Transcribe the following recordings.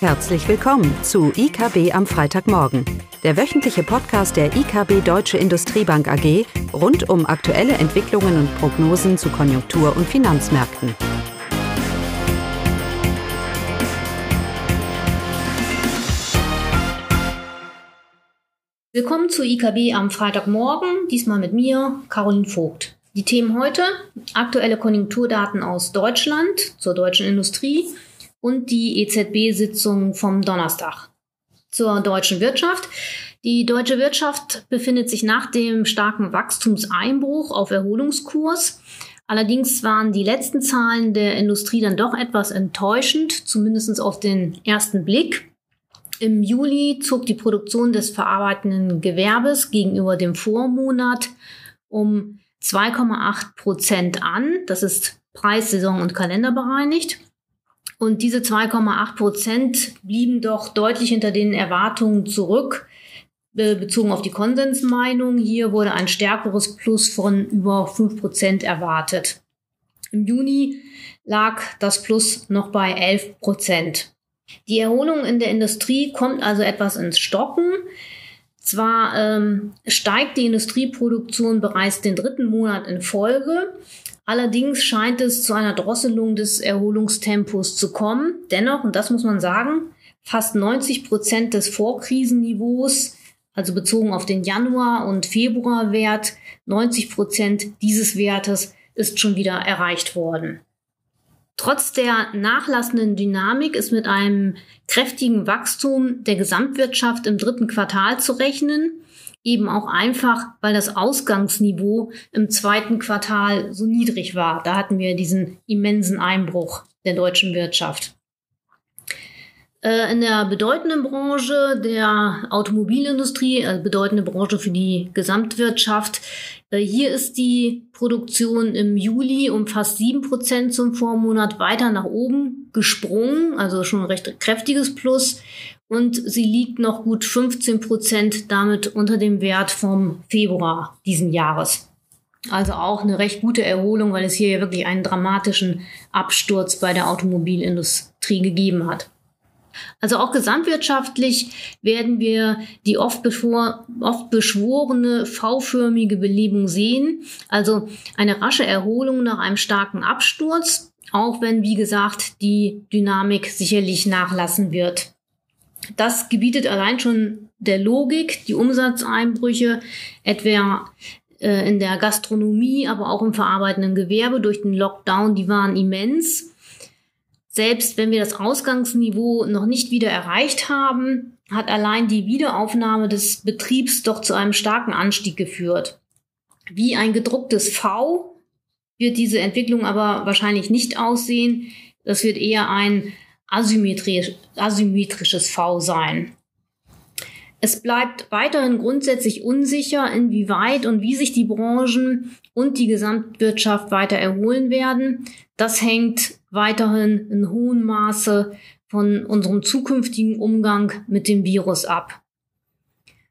Herzlich willkommen zu IKB am Freitagmorgen, der wöchentliche Podcast der IKB Deutsche Industriebank AG rund um aktuelle Entwicklungen und Prognosen zu Konjunktur- und Finanzmärkten. Willkommen zu IKB am Freitagmorgen, diesmal mit mir, Caroline Vogt. Die Themen heute: aktuelle Konjunkturdaten aus Deutschland zur deutschen Industrie und die EZB-Sitzung vom Donnerstag. Zur deutschen Wirtschaft. Die deutsche Wirtschaft befindet sich nach dem starken Wachstumseinbruch auf Erholungskurs. Allerdings waren die letzten Zahlen der Industrie dann doch etwas enttäuschend, zumindest auf den ersten Blick. Im Juli zog die Produktion des verarbeitenden Gewerbes gegenüber dem Vormonat um 2,8 Prozent an. Das ist Preis, Saison und Kalender bereinigt. Und diese 2,8 Prozent blieben doch deutlich hinter den Erwartungen zurück, bezogen auf die Konsensmeinung. Hier wurde ein stärkeres Plus von über 5 Prozent erwartet. Im Juni lag das Plus noch bei 11 Prozent. Die Erholung in der Industrie kommt also etwas ins Stocken. Zwar ähm, steigt die Industrieproduktion bereits den dritten Monat in Folge, Allerdings scheint es zu einer Drosselung des Erholungstempos zu kommen. Dennoch, und das muss man sagen, fast 90 Prozent des Vorkrisenniveaus, also bezogen auf den Januar- und Februarwert, 90 Prozent dieses Wertes ist schon wieder erreicht worden. Trotz der nachlassenden Dynamik ist mit einem kräftigen Wachstum der Gesamtwirtschaft im dritten Quartal zu rechnen eben auch einfach, weil das Ausgangsniveau im zweiten Quartal so niedrig war. Da hatten wir diesen immensen Einbruch der deutschen Wirtschaft. Äh, in der bedeutenden Branche der Automobilindustrie, also bedeutende Branche für die Gesamtwirtschaft, äh, hier ist die Produktion im Juli um fast sieben Prozent zum Vormonat weiter nach oben gesprungen, also schon ein recht kräftiges Plus und sie liegt noch gut 15 Prozent damit unter dem Wert vom Februar diesen Jahres. Also auch eine recht gute Erholung, weil es hier ja wirklich einen dramatischen Absturz bei der Automobilindustrie gegeben hat. Also auch gesamtwirtschaftlich werden wir die oft, bevor, oft beschworene V-förmige Belebung sehen. Also eine rasche Erholung nach einem starken Absturz, auch wenn, wie gesagt, die Dynamik sicherlich nachlassen wird. Das gebietet allein schon der Logik, die Umsatzeinbrüche, etwa äh, in der Gastronomie, aber auch im verarbeitenden Gewerbe durch den Lockdown, die waren immens. Selbst wenn wir das Ausgangsniveau noch nicht wieder erreicht haben, hat allein die Wiederaufnahme des Betriebs doch zu einem starken Anstieg geführt. Wie ein gedrucktes V wird diese Entwicklung aber wahrscheinlich nicht aussehen. Das wird eher ein asymmetrisch, asymmetrisches V sein. Es bleibt weiterhin grundsätzlich unsicher, inwieweit und wie sich die Branchen und die Gesamtwirtschaft weiter erholen werden. Das hängt weiterhin in hohem Maße von unserem zukünftigen Umgang mit dem Virus ab.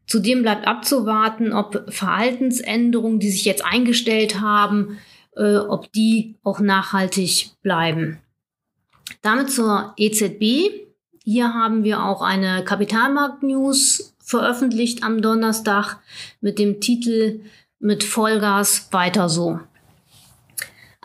Zudem bleibt abzuwarten, ob Verhaltensänderungen, die sich jetzt eingestellt haben, äh, ob die auch nachhaltig bleiben. Damit zur EZB. Hier haben wir auch eine Kapitalmarkt-News veröffentlicht am Donnerstag mit dem Titel mit Vollgas weiter so.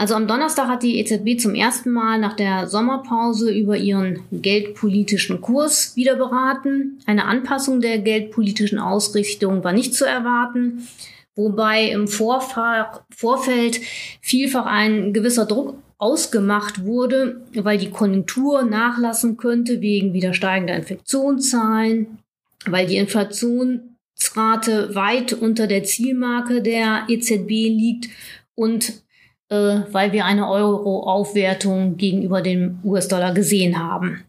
Also am Donnerstag hat die EZB zum ersten Mal nach der Sommerpause über ihren geldpolitischen Kurs wieder beraten. Eine Anpassung der geldpolitischen Ausrichtung war nicht zu erwarten, wobei im Vorfeld vielfach ein gewisser Druck ausgemacht wurde, weil die Konjunktur nachlassen könnte wegen wieder steigender Infektionszahlen, weil die Inflationsrate weit unter der Zielmarke der EZB liegt und äh, weil wir eine Euro-Aufwertung gegenüber dem US-Dollar gesehen haben.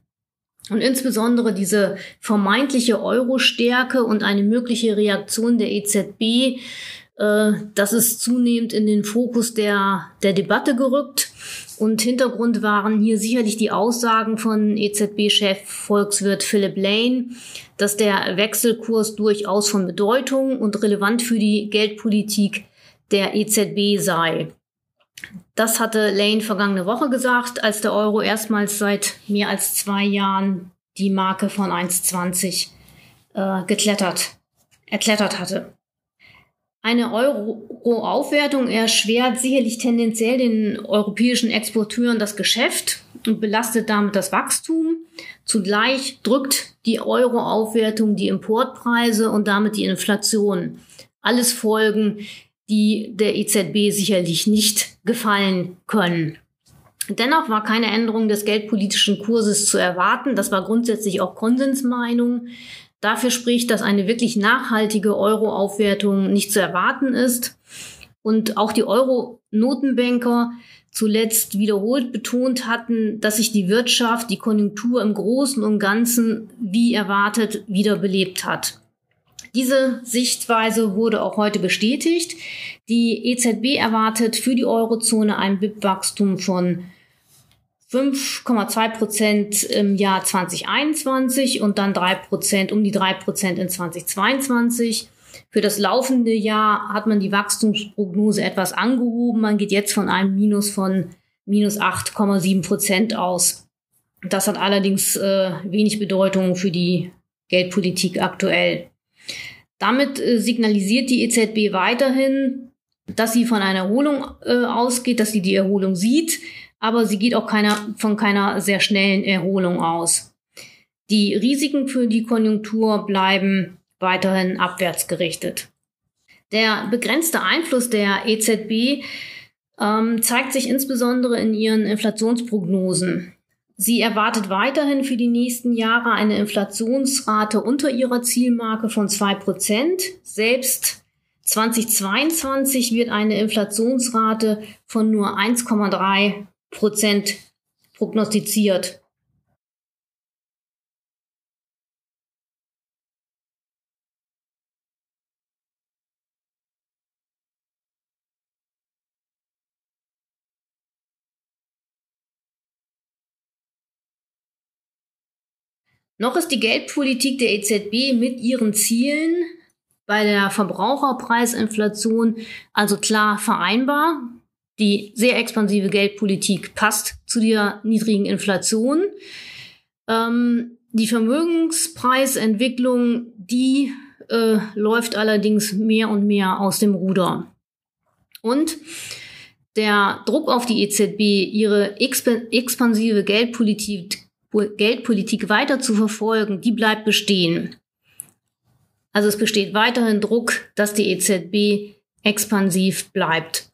Und insbesondere diese vermeintliche Euro-Stärke und eine mögliche Reaktion der EZB, äh, das ist zunehmend in den Fokus der, der Debatte gerückt. Und Hintergrund waren hier sicherlich die Aussagen von EZB-Chef Volkswirt Philip Lane, dass der Wechselkurs durchaus von Bedeutung und relevant für die Geldpolitik der EZB sei. Das hatte Lane vergangene Woche gesagt, als der Euro erstmals seit mehr als zwei Jahren die Marke von 1,20 äh, geklettert, erklettert hatte. Eine Euro-Aufwertung erschwert sicherlich tendenziell den europäischen Exporteuren das Geschäft und belastet damit das Wachstum. Zugleich drückt die Euro-Aufwertung die Importpreise und damit die Inflation. Alles Folgen, die der EZB sicherlich nicht gefallen können. Dennoch war keine Änderung des geldpolitischen Kurses zu erwarten. Das war grundsätzlich auch Konsensmeinung. Dafür spricht, dass eine wirklich nachhaltige Euro-Aufwertung nicht zu erwarten ist. Und auch die Euro-Notenbanker zuletzt wiederholt betont hatten, dass sich die Wirtschaft, die Konjunktur im Großen und Ganzen wie erwartet wiederbelebt hat. Diese Sichtweise wurde auch heute bestätigt. Die EZB erwartet für die Eurozone ein BIP-Wachstum von 5,2 Prozent im Jahr 2021 und dann drei Prozent, um die drei Prozent in 2022. Für das laufende Jahr hat man die Wachstumsprognose etwas angehoben. Man geht jetzt von einem Minus von minus 8,7 Prozent aus. Das hat allerdings äh, wenig Bedeutung für die Geldpolitik aktuell. Damit äh, signalisiert die EZB weiterhin, dass sie von einer Erholung äh, ausgeht, dass sie die Erholung sieht aber sie geht auch keiner, von keiner sehr schnellen Erholung aus. Die Risiken für die Konjunktur bleiben weiterhin abwärts gerichtet. Der begrenzte Einfluss der EZB ähm, zeigt sich insbesondere in ihren Inflationsprognosen. Sie erwartet weiterhin für die nächsten Jahre eine Inflationsrate unter ihrer Zielmarke von zwei Prozent. Selbst 2022 wird eine Inflationsrate von nur 1,3 Prozent prognostiziert. Noch ist die Geldpolitik der EZB mit ihren Zielen bei der Verbraucherpreisinflation also klar vereinbar. Die sehr expansive Geldpolitik passt zu der niedrigen Inflation. Ähm, die Vermögenspreisentwicklung, die äh, läuft allerdings mehr und mehr aus dem Ruder. Und der Druck auf die EZB, ihre expansive Geldpolitik, Geldpolitik weiter zu verfolgen, die bleibt bestehen. Also es besteht weiterhin Druck, dass die EZB expansiv bleibt.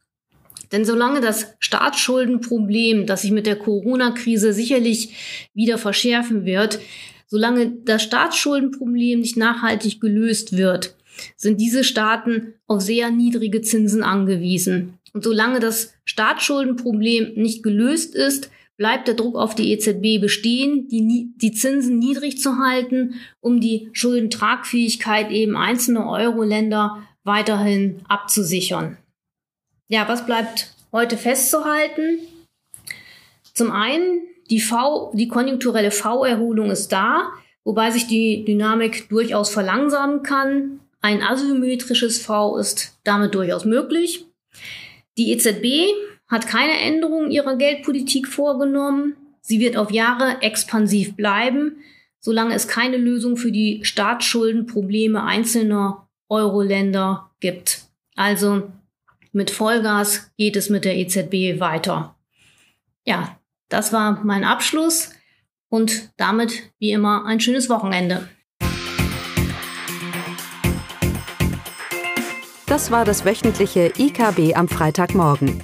Denn solange das Staatsschuldenproblem, das sich mit der Corona-Krise sicherlich wieder verschärfen wird, solange das Staatsschuldenproblem nicht nachhaltig gelöst wird, sind diese Staaten auf sehr niedrige Zinsen angewiesen. Und solange das Staatsschuldenproblem nicht gelöst ist, bleibt der Druck auf die EZB bestehen, die, die Zinsen niedrig zu halten, um die Schuldentragfähigkeit eben einzelner Euro-Länder weiterhin abzusichern. Ja, was bleibt heute festzuhalten? Zum einen, die V, die konjunkturelle V-Erholung ist da, wobei sich die Dynamik durchaus verlangsamen kann. Ein asymmetrisches V ist damit durchaus möglich. Die EZB hat keine Änderung ihrer Geldpolitik vorgenommen. Sie wird auf Jahre expansiv bleiben, solange es keine Lösung für die Staatsschuldenprobleme einzelner Euro-Länder gibt. Also mit Vollgas geht es mit der EZB weiter. Ja, das war mein Abschluss und damit wie immer ein schönes Wochenende. Das war das wöchentliche IKB am Freitagmorgen.